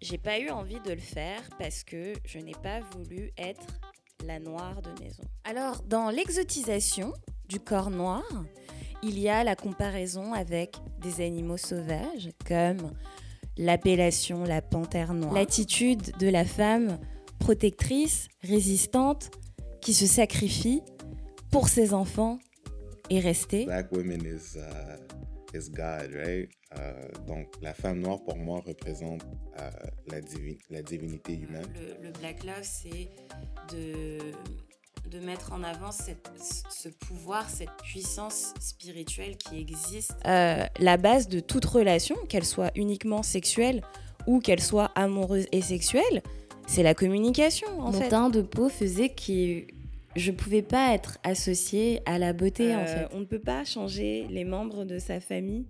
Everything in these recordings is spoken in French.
j'ai pas eu envie de le faire parce que je n'ai pas voulu être la noire de maison. Alors, dans l'exotisation du corps noir, il y a la comparaison avec des animaux sauvages comme l'appellation la panthère noire, l'attitude de la femme protectrice, résistante, qui se sacrifie pour ses enfants et rester. Black women is, uh, is God, right? Uh, donc la femme noire pour moi représente uh, la, divi la divinité humaine. Le, le Black Love, c'est de de mettre en avant cette, ce pouvoir, cette puissance spirituelle qui existe. Euh, la base de toute relation, qu'elle soit uniquement sexuelle ou qu'elle soit amoureuse et sexuelle, c'est la communication en Mon fait. teint de peau faisait que je pouvais pas être associée à la beauté en Euh, fait. On ne peut pas changer les membres de sa famille.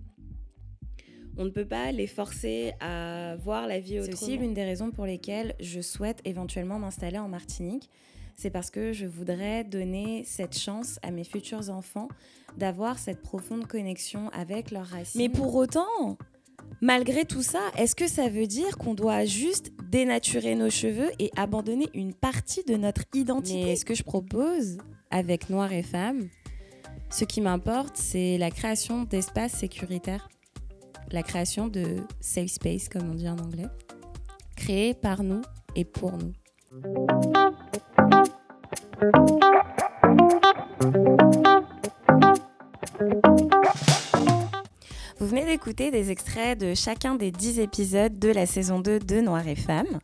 On ne peut pas les forcer à voir la vie autrement. C'est aussi l'une des raisons pour lesquelles je souhaite éventuellement m'installer en Martinique. C'est parce que je voudrais donner cette chance à mes futurs enfants d'avoir cette profonde connexion avec leurs racines. Mais pour autant, malgré tout ça, est-ce que ça veut dire qu'on doit juste dénaturer nos cheveux et abandonner une partie de notre identité. Mais ce que je propose avec Noir et Femmes, ce qui m'importe, c'est la création d'espaces sécuritaires, la création de safe space, comme on dit en anglais, créés par nous et pour nous. Vous venez d'écouter des extraits de chacun des 10 épisodes de la saison 2 de Noir et Femmes.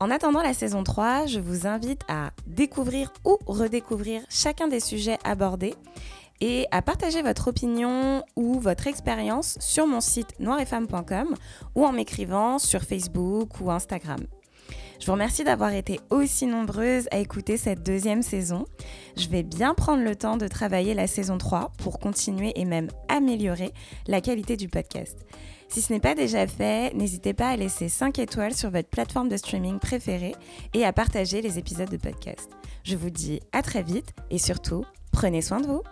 En attendant la saison 3, je vous invite à découvrir ou redécouvrir chacun des sujets abordés et à partager votre opinion ou votre expérience sur mon site noiretfemmes.com ou en m'écrivant sur Facebook ou Instagram. Je vous remercie d'avoir été aussi nombreuses à écouter cette deuxième saison. Je vais bien prendre le temps de travailler la saison 3 pour continuer et même améliorer la qualité du podcast. Si ce n'est pas déjà fait, n'hésitez pas à laisser 5 étoiles sur votre plateforme de streaming préférée et à partager les épisodes de podcast. Je vous dis à très vite et surtout, prenez soin de vous.